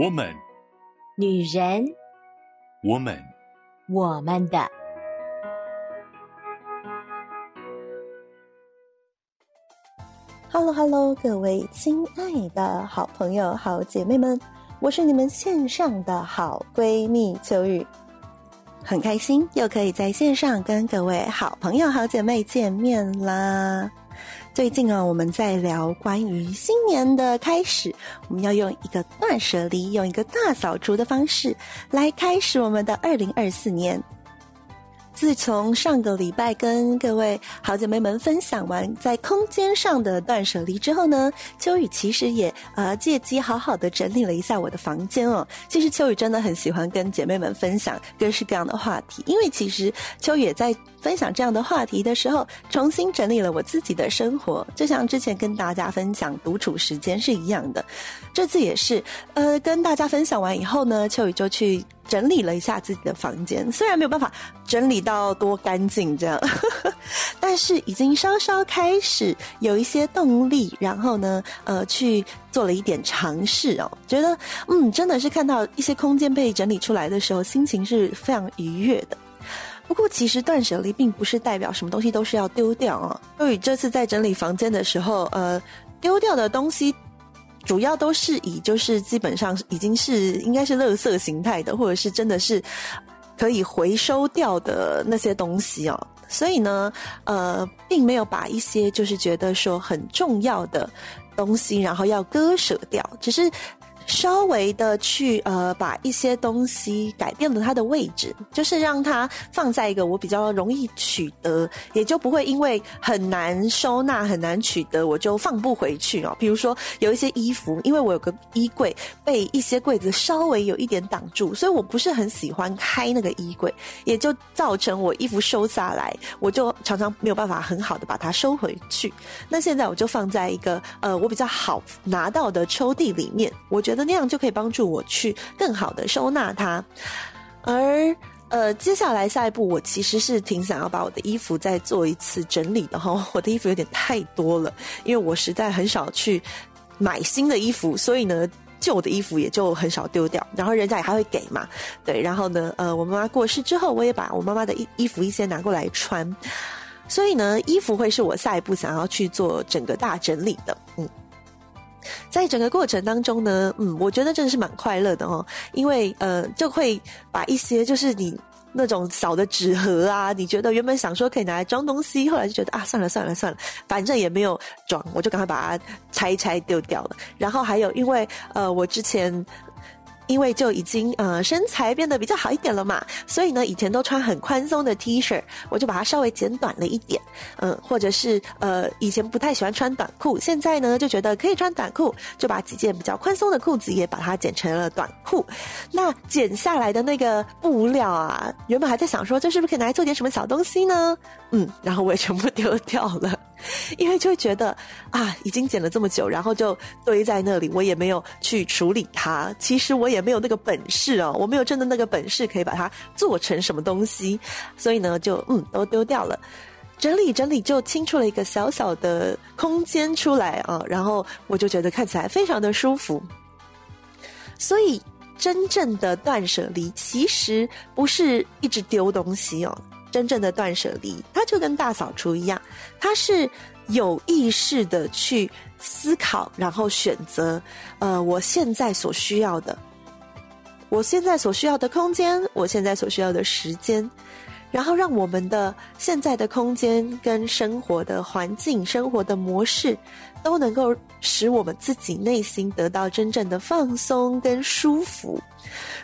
我们，女人，我们，我们的。Hello，Hello，各位亲爱的好朋友、好姐妹们，我是你们线上的好闺蜜秋雨，很开心又可以在线上跟各位好朋友、好姐妹见面啦。最近啊，我们在聊关于新年的开始，我们要用一个断舍离，用一个大扫除的方式来开始我们的二零二四年。自从上个礼拜跟各位好姐妹们分享完在空间上的断舍离之后呢，秋雨其实也呃借机好好的整理了一下我的房间哦。其实秋雨真的很喜欢跟姐妹们分享各式各样的话题，因为其实秋雨也在分享这样的话题的时候，重新整理了我自己的生活，就像之前跟大家分享独处时间是一样的。这次也是呃跟大家分享完以后呢，秋雨就去。整理了一下自己的房间，虽然没有办法整理到多干净这样，但是已经稍稍开始有一些动力，然后呢，呃，去做了一点尝试哦，觉得嗯，真的是看到一些空间被整理出来的时候，心情是非常愉悦的。不过，其实断舍离并不是代表什么东西都是要丢掉啊。所以这次在整理房间的时候，呃，丢掉的东西。主要都是以就是基本上已经是应该是垃圾形态的，或者是真的是可以回收掉的那些东西哦。所以呢，呃，并没有把一些就是觉得说很重要的东西，然后要割舍掉，只是。稍微的去呃，把一些东西改变了它的位置，就是让它放在一个我比较容易取得，也就不会因为很难收纳、很难取得，我就放不回去哦。比如说有一些衣服，因为我有个衣柜被一些柜子稍微有一点挡住，所以我不是很喜欢开那个衣柜，也就造成我衣服收下来，我就常常没有办法很好的把它收回去。那现在我就放在一个呃，我比较好拿到的抽屉里面，我觉得。那样就可以帮助我去更好的收纳它，而呃，接下来下一步，我其实是挺想要把我的衣服再做一次整理的哈。我的衣服有点太多了，因为我实在很少去买新的衣服，所以呢，旧的衣服也就很少丢掉。然后人家也还会给嘛，对。然后呢，呃，我妈妈过世之后，我也把我妈妈的衣衣服一些拿过来穿，所以呢，衣服会是我下一步想要去做整个大整理的，在整个过程当中呢，嗯，我觉得真的是蛮快乐的哦，因为呃，就会把一些就是你那种小的纸盒啊，你觉得原本想说可以拿来装东西，后来就觉得啊，算了算了算了，反正也没有装，我就赶快把它拆一拆丢掉了。然后还有，因为呃，我之前。因为就已经呃身材变得比较好一点了嘛，所以呢以前都穿很宽松的 T 恤，我就把它稍微剪短了一点，嗯，或者是呃以前不太喜欢穿短裤，现在呢就觉得可以穿短裤，就把几件比较宽松的裤子也把它剪成了短裤。那剪下来的那个布料啊，原本还在想说这是不是可以拿来做点什么小东西呢？嗯，然后我也全部丢 掉了。因为就会觉得啊，已经剪了这么久，然后就堆在那里，我也没有去处理它。其实我也没有那个本事哦，我没有真的那个本事可以把它做成什么东西，所以呢，就嗯，都丢掉了。整理整理，就清出了一个小小的空间出来啊，然后我就觉得看起来非常的舒服。所以，真正的断舍离其实不是一直丢东西哦。真正的断舍离，它就跟大扫除一样，它是有意识的去思考，然后选择，呃，我现在所需要的，我现在所需要的空间，我现在所需要的时间，然后让我们的现在的空间跟生活的环境、生活的模式，都能够使我们自己内心得到真正的放松跟舒服。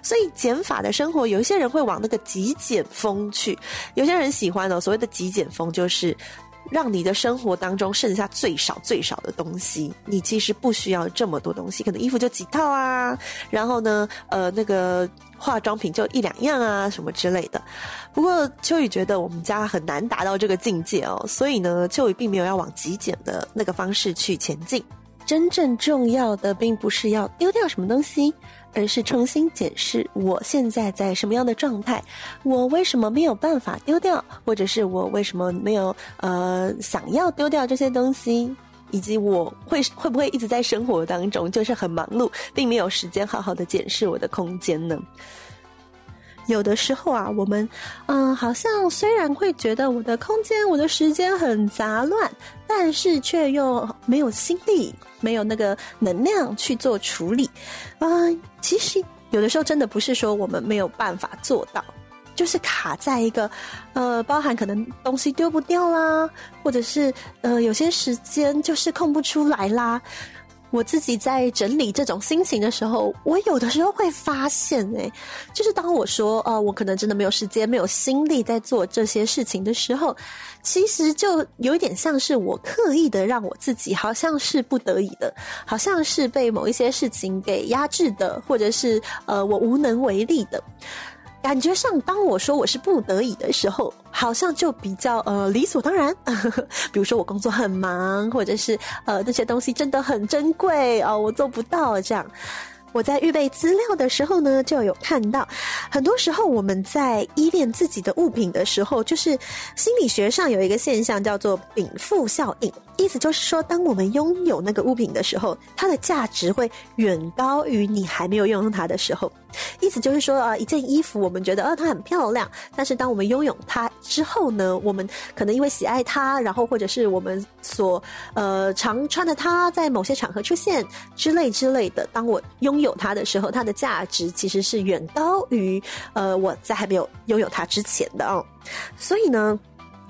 所以减法的生活，有一些人会往那个极简风去，有些人喜欢哦。所谓的极简风，就是让你的生活当中剩下最少最少的东西。你其实不需要这么多东西，可能衣服就几套啊，然后呢，呃，那个化妆品就一两样啊，什么之类的。不过秋雨觉得我们家很难达到这个境界哦，所以呢，秋雨并没有要往极简的那个方式去前进。真正重要的，并不是要丢掉什么东西。而是重新检视我现在在什么样的状态，我为什么没有办法丢掉，或者是我为什么没有呃想要丢掉这些东西，以及我会会不会一直在生活当中就是很忙碌，并没有时间好好的检视我的空间呢？有的时候啊，我们嗯，好像虽然会觉得我的空间、我的时间很杂乱，但是却又没有心力、没有那个能量去做处理。嗯，其实有的时候真的不是说我们没有办法做到，就是卡在一个呃，包含可能东西丢不掉啦，或者是呃，有些时间就是空不出来啦。我自己在整理这种心情的时候，我有的时候会发现，哎，就是当我说，呃，我可能真的没有时间、没有心力在做这些事情的时候，其实就有一点像是我刻意的让我自己好像是不得已的，好像是被某一些事情给压制的，或者是呃，我无能为力的。感觉上，当我说我是不得已的时候，好像就比较呃理所当然。比如说我工作很忙，或者是呃那些东西真的很珍贵哦，我做不到这样。我在预备资料的时候呢，就有看到，很多时候我们在依恋自己的物品的时候，就是心理学上有一个现象叫做禀赋效应。意思就是说，当我们拥有那个物品的时候，它的价值会远高于你还没有拥有它的时候。意思就是说，啊，一件衣服，我们觉得，啊，它很漂亮，但是当我们拥有它之后呢，我们可能因为喜爱它，然后或者是我们所呃常穿的它，在某些场合出现之类之类的。当我拥有它的时候，它的价值其实是远高于呃我在还没有拥有它之前的哦。所以呢。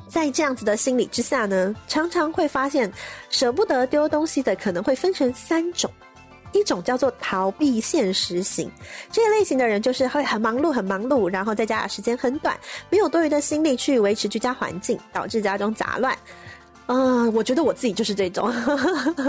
在这样子的心理之下呢，常常会发现舍不得丢东西的可能会分成三种，一种叫做逃避现实型，这一类型的人就是会很忙碌很忙碌，然后在家的时间很短，没有多余的心力去维持居家环境，导致家中杂乱。嗯，我觉得我自己就是这种，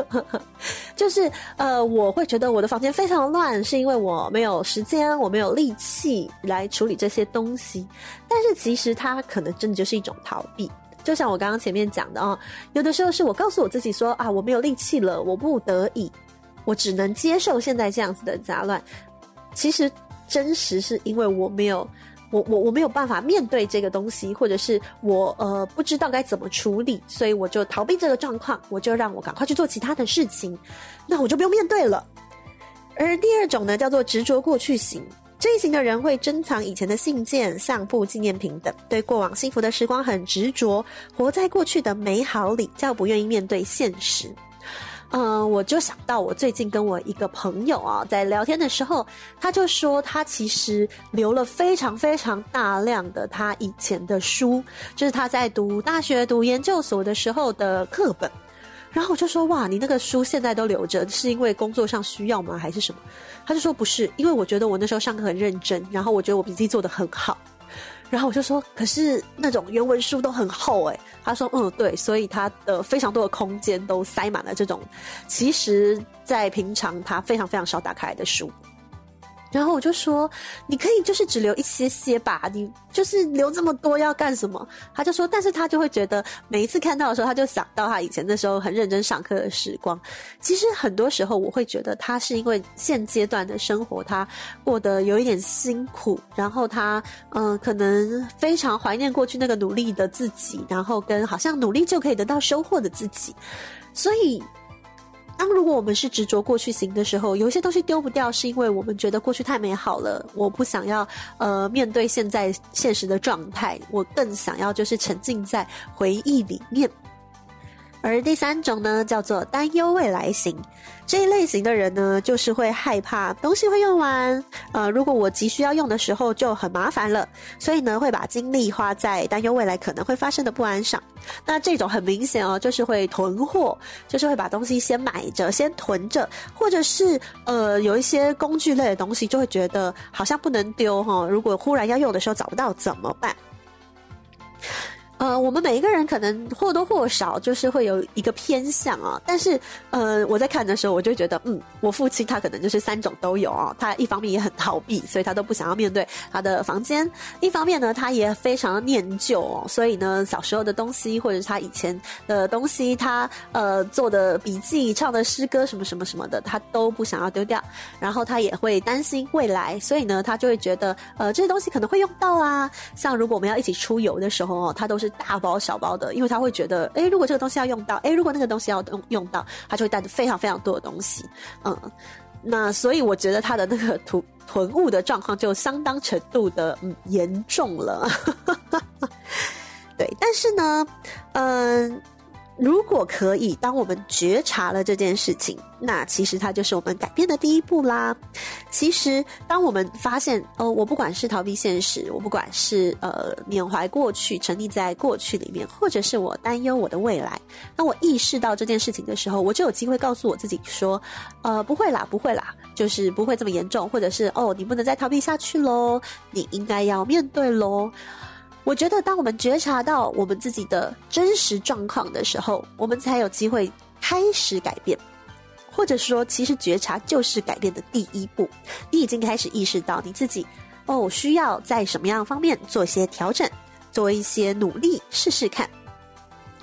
就是呃，我会觉得我的房间非常乱，是因为我没有时间，我没有力气来处理这些东西。但是其实它可能真的就是一种逃避，就像我刚刚前面讲的啊，有的时候是我告诉我自己说啊，我没有力气了，我不得已，我只能接受现在这样子的杂乱。其实真实是因为我没有。我我我没有办法面对这个东西，或者是我呃不知道该怎么处理，所以我就逃避这个状况，我就让我赶快去做其他的事情，那我就不用面对了。而第二种呢，叫做执着过去型，这一型的人会珍藏以前的信件、相簿、纪念品等，对过往幸福的时光很执着，活在过去的美好里，较不愿意面对现实。嗯，我就想到我最近跟我一个朋友啊，在聊天的时候，他就说他其实留了非常非常大量的他以前的书，就是他在读大学、读研究所的时候的课本。然后我就说，哇，你那个书现在都留着，是因为工作上需要吗？还是什么？他就说不是，因为我觉得我那时候上课很认真，然后我觉得我笔记做得很好。然后我就说，可是那种原文书都很厚诶。他说，嗯，对，所以他的非常多的空间都塞满了这种，其实在平常他非常非常少打开来的书。然后我就说，你可以就是只留一些些吧，你就是留这么多要干什么？他就说，但是他就会觉得每一次看到的时候，他就想到他以前那时候很认真上课的时光。其实很多时候我会觉得他是因为现阶段的生活他过得有一点辛苦，然后他嗯、可能非常怀念过去那个努力的自己，然后跟好像努力就可以得到收获的自己，所以。当如果我们是执着过去型的时候，有一些东西丢不掉，是因为我们觉得过去太美好了，我不想要呃面对现在现实的状态，我更想要就是沉浸在回忆里面。而第三种呢，叫做担忧未来型。这一类型的人呢，就是会害怕东西会用完，呃，如果我急需要用的时候就很麻烦了，所以呢，会把精力花在担忧未来可能会发生的不安上。那这种很明显哦，就是会囤货，就是会把东西先买着，先囤着，或者是呃，有一些工具类的东西，就会觉得好像不能丢哈、如果忽然要用的时候找不到怎么办？呃，我们每一个人可能或多或少就是会有一个偏向啊，但是呃，我在看的时候，我就觉得，嗯，我父亲他可能就是三种都有啊。他一方面也很逃避，所以他都不想要面对他的房间；一方面呢，他也非常念旧哦，所以呢，小时候的东西或者是他以前的东西，他呃做的笔记、唱的诗歌什么什么什么的，他都不想要丢掉。然后他也会担心未来，所以呢，他就会觉得，呃，这些东西可能会用到啊。像如果我们要一起出游的时候哦，他都是。大包小包的，因为他会觉得，哎，如果这个东西要用到，哎，如果那个东西要用用到，他就会带着非常非常多的东西，嗯，那所以我觉得他的那个囤囤物的状况就相当程度的嗯严重了，对，但是呢，嗯。如果可以，当我们觉察了这件事情，那其实它就是我们改变的第一步啦。其实，当我们发现，哦，我不管是逃避现实，我不管是呃缅怀过去，沉溺在过去里面，或者是我担忧我的未来，当我意识到这件事情的时候，我就有机会告诉我自己说，呃，不会啦，不会啦，就是不会这么严重，或者是哦，你不能再逃避下去喽，你应该要面对喽。我觉得，当我们觉察到我们自己的真实状况的时候，我们才有机会开始改变，或者说，其实觉察就是改变的第一步。你已经开始意识到你自己，哦，需要在什么样方面做些调整，做一些努力，试试看。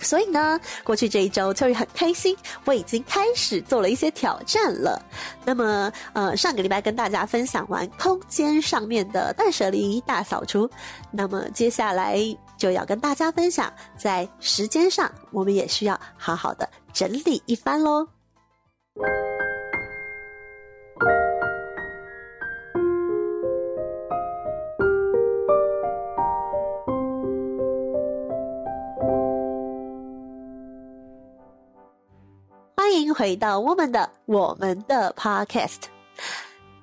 所以呢，过去这一周秋雨很开心，我已经开始做了一些挑战了。那么，呃，上个礼拜跟大家分享完空间上面的断舍离大扫除，那么接下来就要跟大家分享，在时间上，我们也需要好好的整理一番喽。回到我们的我们的 Podcast。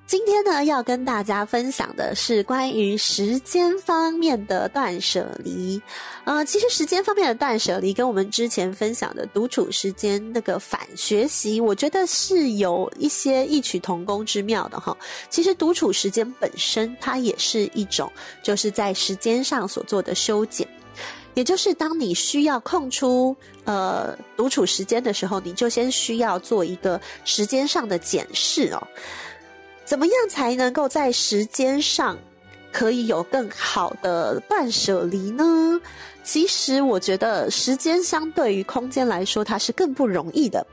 今天呢，要跟大家分享的是关于时间方面的断舍离。呃，其实时间方面的断舍离跟我们之前分享的独处时间那个反学习，我觉得是有一些异曲同工之妙的哈。其实独处时间本身，它也是一种就是在时间上所做的修剪。也就是当你需要空出呃独处时间的时候，你就先需要做一个时间上的检视哦。怎么样才能够在时间上可以有更好的断舍离呢？其实我觉得时间相对于空间来说，它是更不容易的。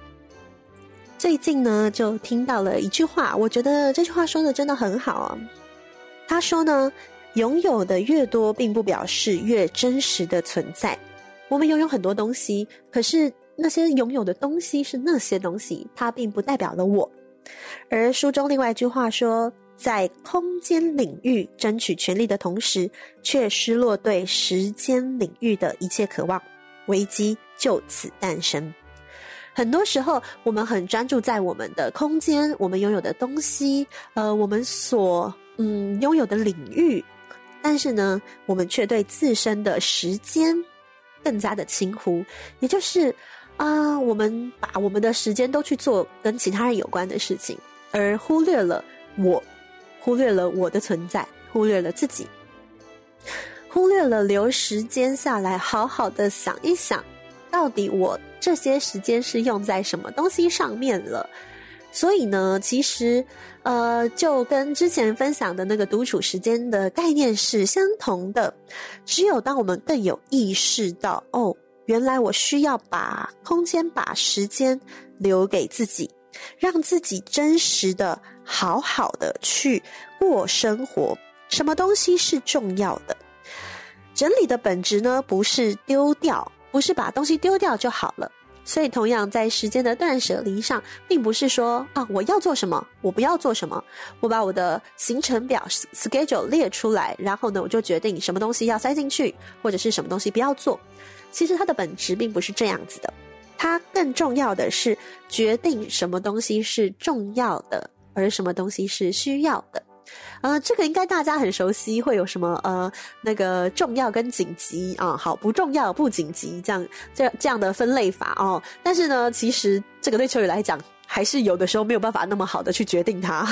最近呢，就听到了一句话，我觉得这句话说的真的很好啊。他说呢。拥有的越多，并不表示越真实的存在。我们拥有很多东西，可是那些拥有的东西是那些东西，它并不代表了我。而书中另外一句话说，在空间领域争取权利的同时，却失落对时间领域的一切渴望，危机就此诞生。很多时候，我们很专注在我们的空间，我们拥有的东西，呃，我们所嗯拥有的领域。但是呢，我们却对自身的时间更加的轻忽，也就是啊、我们把我们的时间都去做跟其他人有关的事情，而忽略了我，忽略了我的存在，忽略了自己，忽略了留时间下来，好好的想一想，到底我这些时间是用在什么东西上面了。所以呢，其实，呃，就跟之前分享的那个独处时间的概念是相同的。只有当我们更有意识到，哦，原来我需要把空间、把时间留给自己，让自己真实的、好好的去过生活。什么东西是重要的？整理的本质呢，不是丢掉，不是把东西丢掉就好了。所以，同样在时间的断舍离上，并不是说啊，我要做什么，我不要做什么，我把我的行程表 schedule 列出来，然后呢，我就决定什么东西要塞进去，或者是什么东西不要做。其实它的本质并不是这样子的，它更重要的是决定什么东西是重要的，而什么东西是需要的。呃，这个应该大家很熟悉，会有什么呃那个重要跟紧急啊，好，不重要不紧急这样这这样的分类法哦。但是呢，其实这个对秋雨来讲，还是有的时候没有办法那么好的去决定它，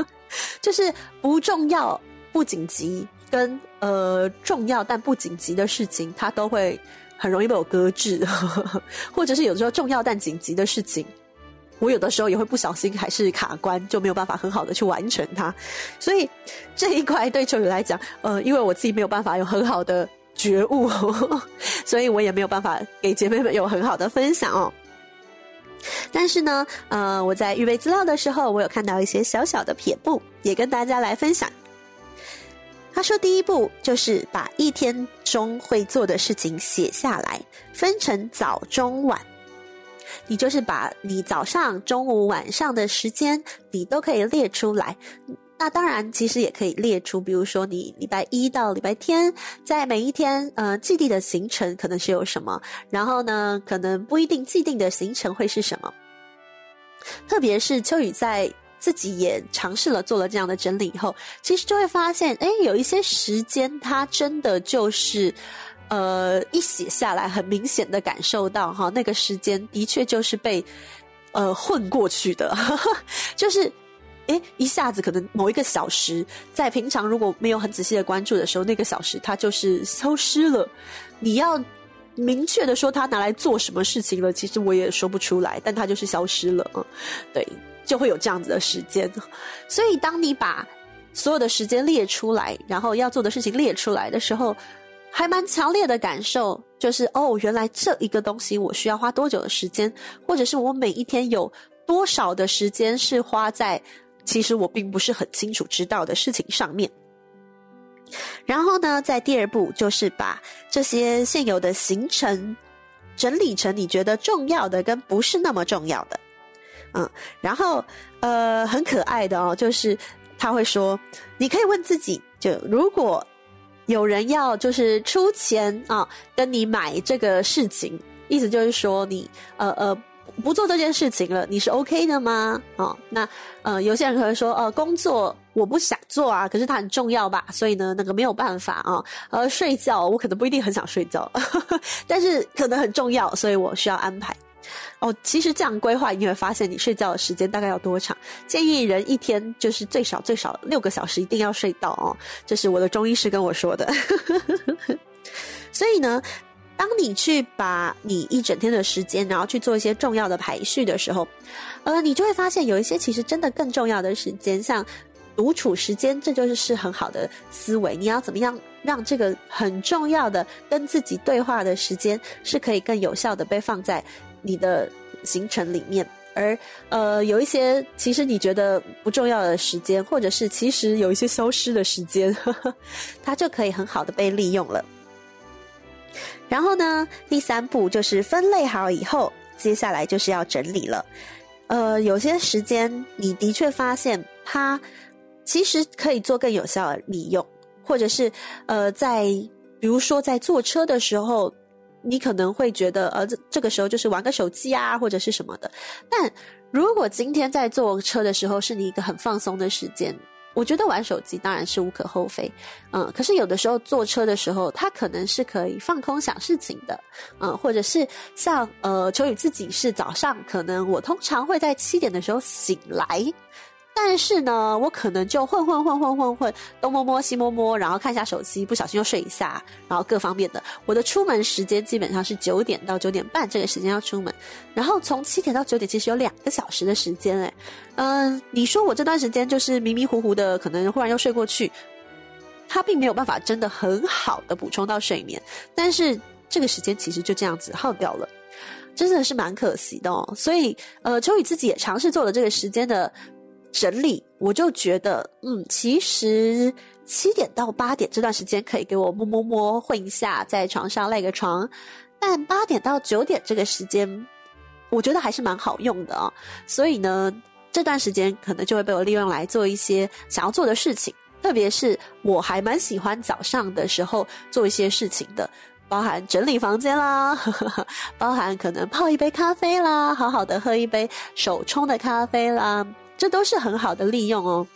就是不重要不紧急跟呃重要但不紧急的事情，它都会很容易被我搁置，或者是有的时候重要但紧急的事情。我有的时候也会不小心，还是卡关，就没有办法很好的去完成它。所以这一块对秋雨来讲，呃，因为我自己没有办法有很好的觉悟，所以我也没有办法给姐妹们有很好的分享哦。但是呢，呃，我在预备资料的时候，我有看到一些小小的撇步，也跟大家来分享。他说，第一步就是把一天中会做的事情写下来，分成早、中、晚。你就是把你早上、中午、晚上的时间，你都可以列出来。那当然，其实也可以列出，比如说你礼拜一到礼拜天，在每一天，呃，既定的行程可能是有什么，然后呢，可能不一定既定的行程会是什么。特别是秋雨在自己也尝试了做了这样的整理以后，其实就会发现，诶，有一些时间它真的就是，呃，一写下来，很明显的感受到哈，那个时间的确就是被，呃，混过去的，就是。诶，一下子可能某一个小时，在平常如果没有很仔细的关注的时候，那个小时它就是消失了。你要明确的说它拿来做什么事情了，其实我也说不出来，但它就是消失了。嗯，对，就会有这样子的时间。所以，当你把所有的时间列出来，然后要做的事情列出来的时候，还蛮强烈的感受，就是哦，原来这一个东西我需要花多久的时间，或者是我每一天有多少的时间是花在。其实我并不是很清楚知道的事情上面，然后呢，在第二步就是把这些现有的行程整理成你觉得重要的跟不是那么重要的，嗯，然后呃很可爱的哦，就是他会说，你可以问自己，就如果有人要就是出钱啊跟你买这个事情，意思就是说你呃呃。不做这件事情了，你是 OK 的吗？哦，那呃，有些人可能说，呃，工作我不想做啊，可是它很重要吧，所以呢，那个没有办法啊。呃，睡觉我可能不一定很想睡觉，呵呵，但是可能很重要，所以我需要安排。哦，其实这样规划，你会发现你睡觉的时间大概要多长？建议人一天就是最少最少六个小时，一定要睡到哦。这是我的中医师跟我说的。所以呢。当你去把你一整天的时间，然后去做一些重要的排序的时候，呃，你就会发现有一些其实真的更重要的时间，像独处时间，这就是是很好的思维。你要怎么样让这个很重要的跟自己对话的时间，是可以更有效的被放在你的行程里面，而呃，有一些其实你觉得不重要的时间，或者是其实有一些消失的时间，呵呵，它就可以很好的被利用了。然后呢，第三步就是分类好以后，接下来就是要整理了。呃，有些时间你的确发现它其实可以做更有效的利用，或者是呃，在比如说在坐车的时候，你可能会觉得呃这这个时候就是玩个手机啊，或者是什么的。但如果今天在坐车的时候是你一个很放松的时间。我觉得玩手机当然是无可厚非，嗯，可是有的时候坐车的时候，它可能是可以放空想事情的，嗯，或者是像呃秋雨自己是早上，可能我通常会在七点的时候醒来。但是呢，我可能就混混混混混混，东摸摸西摸摸，然后看一下手机，不小心又睡一下，然后各方面的。我的出门时间基本上是九点到九点半这个时间要出门，然后从七点到九点其实有两个小时的时间，诶嗯，你说我这段时间就是迷迷糊糊的，可能忽然又睡过去，他并没有办法真的很好的补充到睡眠，但是这个时间其实就这样子耗掉了，真的是蛮可惜的哦。所以，呃，秋雨自己也尝试做了这个时间的。整理，我就觉得，嗯，其实七点到八点这段时间可以给我摸摸摸混一下，在床上赖个床，但八点到九点这个时间，我觉得还是蛮好用的啊、所以呢，这段时间可能就会被我利用来做一些想要做的事情，特别是我还蛮喜欢早上的时候做一些事情的，包含整理房间啦，包含可能泡一杯咖啡啦，好好的喝一杯手冲的咖啡啦。这都是很好的利用哦，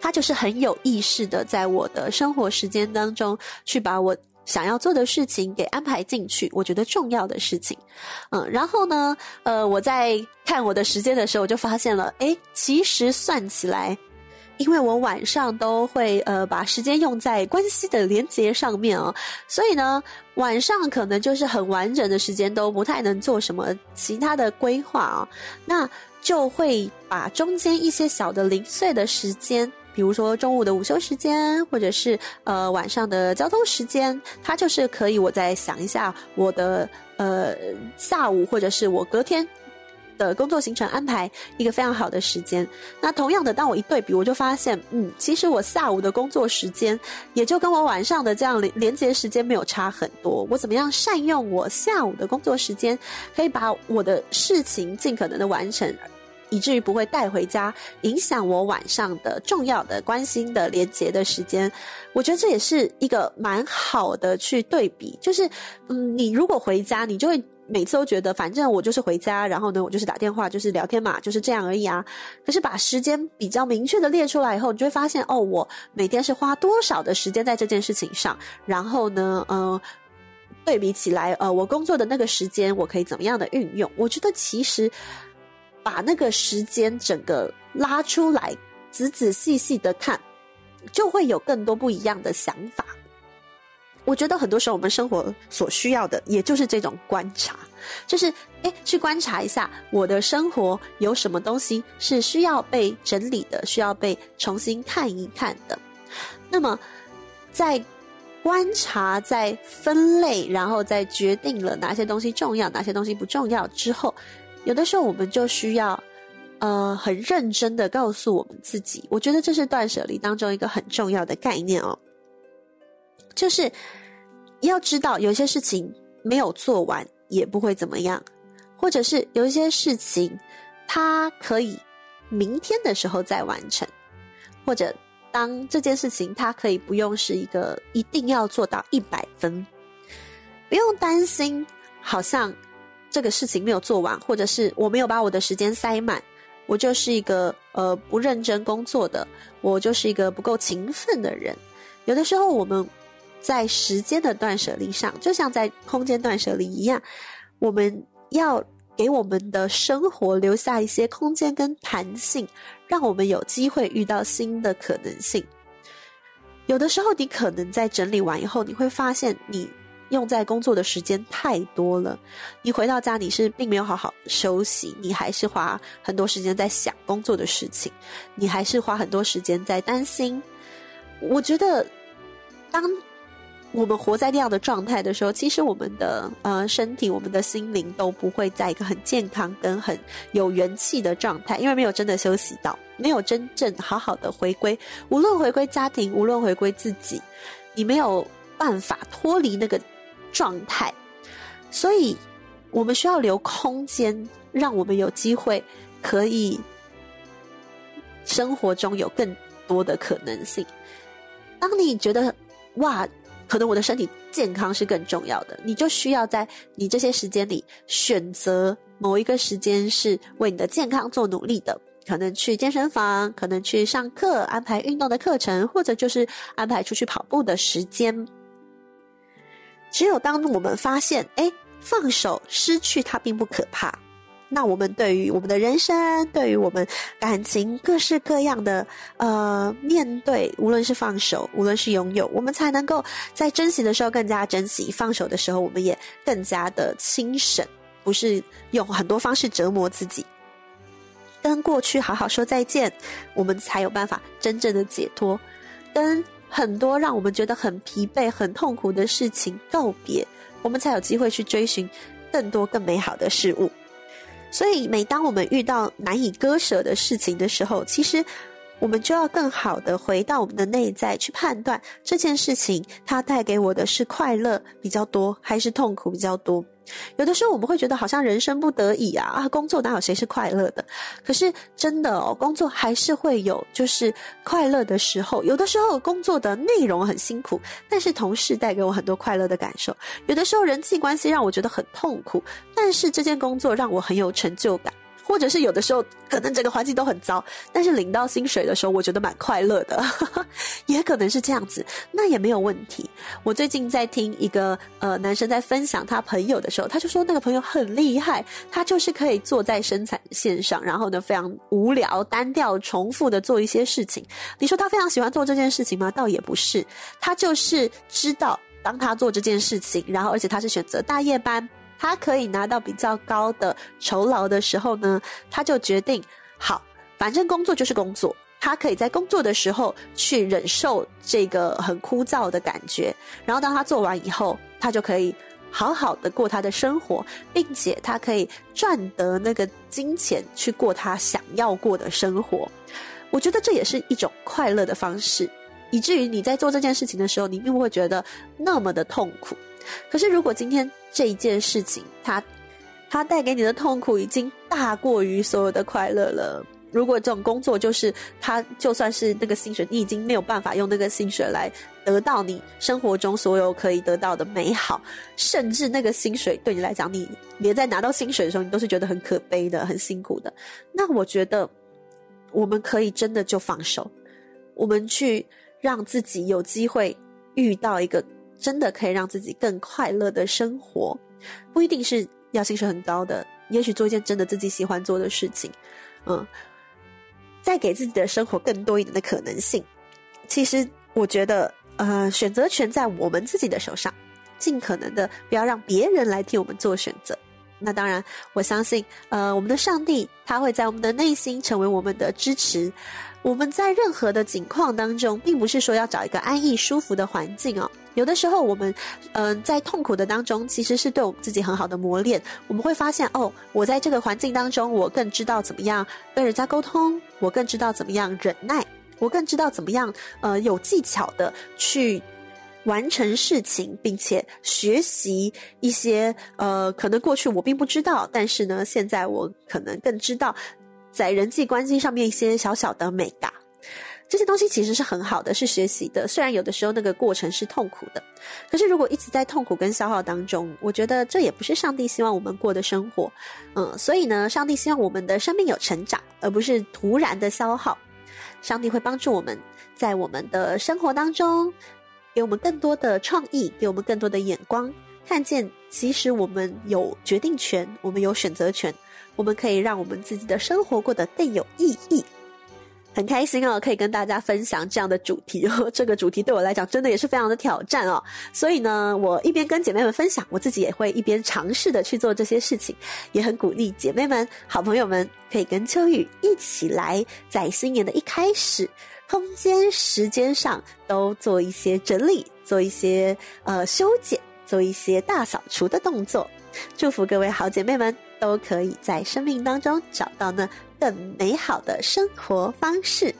它就是很有意识的，在我的生活时间当中去把我想要做的事情给安排进去，我觉得重要的事情，嗯，然后呢，呃，我在看我的时间的时候，我就发现了，诶，其实算起来，因为我晚上都会呃把时间用在关系的连接上面哦，所以呢，晚上可能就是很完整的时间都不太能做什么其他的规划啊，那。就会把中间一些小的零碎的时间，比如说中午的午休时间，或者是呃晚上的交通时间，它就是可以我再想一下我的呃下午，或者是我隔天的工作行程安排一个非常好的时间。那同样的，当我一对比，我就发现，嗯，其实我下午的工作时间也就跟我晚上的这样连连接时间没有差很多。我怎么样善用我下午的工作时间，可以把我的事情尽可能的完成。以至于不会带回家，影响我晚上的重要的、关心的、连接的时间。我觉得这也是一个蛮好的去对比。就是，嗯，你如果回家，你就会每次都觉得，反正我就是回家，然后呢，我就是打电话，就是聊天嘛，就是这样而已啊。可是把时间比较明确的列出来以后，你就会发现，哦，我每天是花多少的时间在这件事情上，然后呢，嗯、对比起来，呃，我工作的那个时间，我可以怎么样的运用？我觉得其实。把那个时间整个拉出来，仔仔细细的看，就会有更多不一样的想法。我觉得很多时候我们生活所需要的，也就是这种观察，就是诶，去观察一下我的生活有什么东西是需要被整理的，需要被重新看一看的。那么，在观察、在分类，然后再决定了哪些东西重要，哪些东西不重要之后。有的时候，我们就需要，呃，很认真的告诉我们自己，我觉得这是断舍离当中一个很重要的概念哦，就是要知道有些事情没有做完也不会怎么样，或者是有一些事情它可以明天的时候再完成，或者当这件事情它可以不用是一个一定要做到一百分，不用担心，好像。这个事情没有做完，或者是我没有把我的时间塞满，我就是一个呃不认真工作的，我就是一个不够勤奋的人。有的时候我们在时间的断舍离上，就像在空间断舍离一样，我们要给我们的生活留下一些空间跟弹性，让我们有机会遇到新的可能性。有的时候你可能在整理完以后，你会发现你。用在工作的时间太多了，你回到家你是并没有好好休息，你还是花很多时间在想工作的事情，你还是花很多时间在担心。我觉得，当我们活在那样的状态的时候，其实我们的呃身体、我们的心灵都不会在一个很健康跟很有元气的状态，因为没有真的休息到，没有真正好好的回归，无论回归家庭，无论回归自己，你没有办法脱离那个。状态，所以我们需要留空间，让我们有机会可以生活中有更多的可能性。当你觉得哇，可能我的身体健康是更重要的，你就需要在你这些时间里选择某一个时间是为你的健康做努力的，可能去健身房，可能去上课，安排运动的课程，或者就是安排出去跑步的时间。只有当我们发现，哎，放手失去它并不可怕，那我们对于我们的人生，对于我们感情各式各样的呃面对，无论是放手，无论是拥有，我们才能够在珍惜的时候更加珍惜，放手的时候我们也更加的轻省，不是用很多方式折磨自己，跟过去好好说再见，我们才有办法真正的解脱，跟。很多让我们觉得很疲惫、很痛苦的事情告别，我们才有机会去追寻更多更美好的事物。所以，每当我们遇到难以割舍的事情的时候，其实我们就要更好的回到我们的内在去判断这件事情，它带给我的是快乐比较多，还是痛苦比较多。有的时候我们会觉得好像人生不得已啊啊，工作哪有谁是快乐的？可是真的哦，工作还是会有就是快乐的时候。有的时候工作的内容很辛苦，但是同事带给我很多快乐的感受。有的时候人际关系让我觉得很痛苦，但是这件工作让我很有成就感。或者是有的时候可能整个环境都很糟，但是领到薪水的时候，我觉得蛮快乐的，也可能是这样子，那也没有问题。我最近在听一个呃男生在分享他朋友的时候，他就说那个朋友很厉害，他就是可以坐在生产线上，然后呢非常无聊、单调、重复的做一些事情。你说他非常喜欢做这件事情吗？倒也不是，他就是知道当他做这件事情，然后而且他是选择大夜班。他可以拿到比较高的酬劳的时候呢，他就决定好，反正工作就是工作。他可以在工作的时候去忍受这个很枯燥的感觉，然后当他做完以后，他就可以好好的过他的生活，并且他可以赚得那个金钱去过他想要过的生活。我觉得这也是一种快乐的方式，以至于你在做这件事情的时候，你并不会觉得那么的痛苦。可是如果今天这一件事情，它它带给你的痛苦已经大过于所有的快乐了。如果这种工作就是他，就算是那个薪水，你已经没有办法用那个薪水来得到你生活中所有可以得到的美好，甚至那个薪水对你来讲，你连在拿到薪水的时候，你都是觉得很可悲的、很辛苦的。那我觉得我们可以真的就放手，我们去让自己有机会遇到一个真的可以让自己更快乐的生活，不一定是要薪水很高的，也许做一件真的自己喜欢做的事情，嗯。再给自己的生活更多一点的可能性。其实，我觉得，呃，选择权在我们自己的手上，尽可能的不要让别人来替我们做选择。那当然，我相信，呃，我们的上帝他会在我们的内心成为我们的支持。我们在任何的境况当中，并不是说要找一个安逸舒服的环境哦。有的时候，我们，嗯、在痛苦的当中，其实是对我们自己很好的磨练。我们会发现，哦，我在这个环境当中，我更知道怎么样跟人家沟通，我更知道怎么样忍耐，我更知道怎么样，呃，有技巧的去完成事情，并且学习一些，呃，可能过去我并不知道，但是呢，现在我可能更知道。在人际关系上面一些小小的美感，这些东西其实是很好的，是学习的。虽然有的时候那个过程是痛苦的，可是如果一直在痛苦跟消耗当中，我觉得这也不是上帝希望我们过的生活。嗯，所以呢，上帝希望我们的生命有成长，而不是突然的消耗。上帝会帮助我们在我们的生活当中，给我们更多的创意，给我们更多的眼光，看见其实我们有决定权，我们有选择权。我们可以让我们自己的生活过得更有意义，很开心哦，可以跟大家分享这样的主题哦。这个主题对我来讲真的也是非常的挑战哦。所以呢，我一边跟姐妹们分享，我自己也会一边尝试的去做这些事情，也很鼓励姐妹们、好朋友们可以跟秋雨一起来，在新年的一开始，空间、时间上都做一些整理，做一些呃修剪，做一些大扫除的动作。祝福各位好姐妹们。都可以在生命当中找到那更美好的生活方式。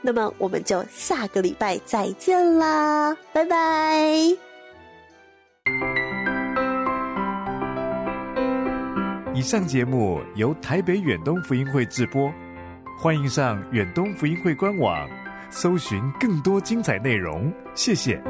那么，我们就下个礼拜再见啦，拜拜！以上节目由台北远东福音会制播，欢迎上远东福音会官网，搜寻更多精彩内容。谢谢。